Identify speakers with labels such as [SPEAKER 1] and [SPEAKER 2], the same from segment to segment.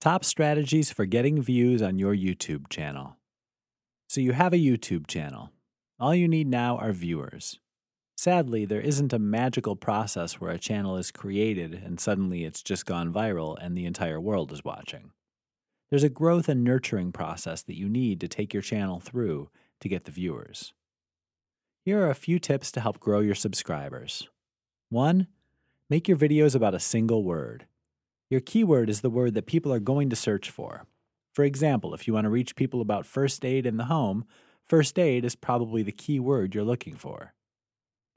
[SPEAKER 1] Top strategies for getting views on your YouTube channel. So, you have a YouTube channel. All you need now are viewers. Sadly, there isn't a magical process where a channel is created and suddenly it's just gone viral and the entire world is watching. There's a growth and nurturing process that you need to take your channel through to get the viewers. Here are a few tips to help grow your subscribers. 1. Make your videos about a single word. Your keyword is the word that people are going to search for. For example, if you want to reach people about first aid in the home, first aid is probably the key word you're looking for.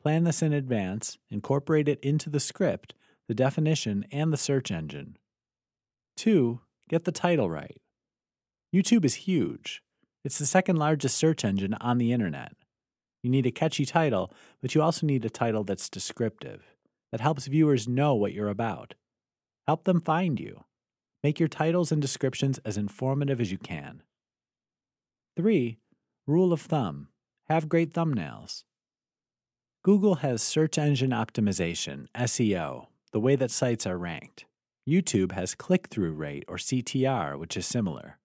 [SPEAKER 1] Plan this in advance, incorporate it into the script, the definition, and the search engine. 2. Get the title right. YouTube is huge. It's the second largest search engine on the internet. You need a catchy title, but you also need a title that's descriptive, that helps viewers know what you're about. Help them find you. Make your titles and descriptions as informative as you can. 3. Rule of thumb have great thumbnails. Google has search engine optimization, SEO, the way that sites are ranked. YouTube has click through rate, or CTR, which is similar.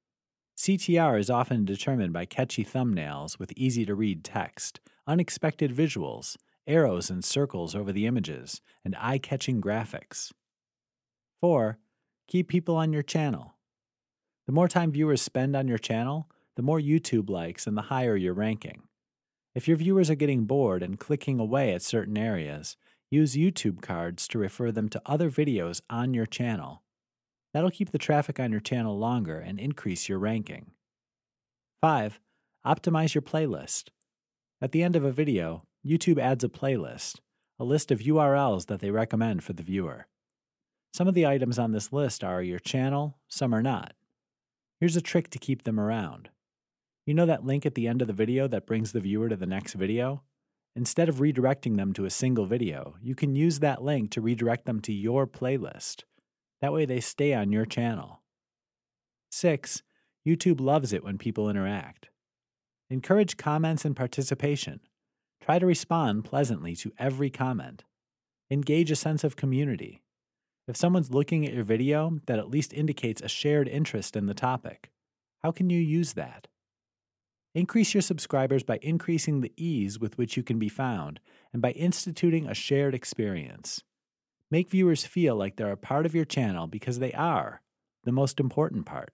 [SPEAKER 1] CTR is often determined by catchy thumbnails with easy to read text, unexpected visuals, arrows and circles over the images, and eye catching graphics. 4. Keep people on your channel. The more time viewers spend on your channel, the more YouTube likes and the higher your ranking. If your viewers are getting bored and clicking away at certain areas, use YouTube cards to refer them to other videos on your channel. That'll keep the traffic on your channel longer and increase your ranking. 5. Optimize your playlist. At the end of a video, YouTube adds a playlist, a list of URLs that they recommend for the viewer. Some of the items on this list are your channel, some are not. Here's a trick to keep them around. You know that link at the end of the video that brings the viewer to the next video? Instead of redirecting them to a single video, you can use that link to redirect them to your playlist. That way they stay on your channel. 6. YouTube loves it when people interact. Encourage comments and participation. Try to respond pleasantly to every comment. Engage a sense of community. If someone's looking at your video, that at least indicates a shared interest in the topic. How can you use that? Increase your subscribers by increasing the ease with which you can be found and by instituting a shared experience. Make viewers feel like they're a part of your channel because they are, the most important part.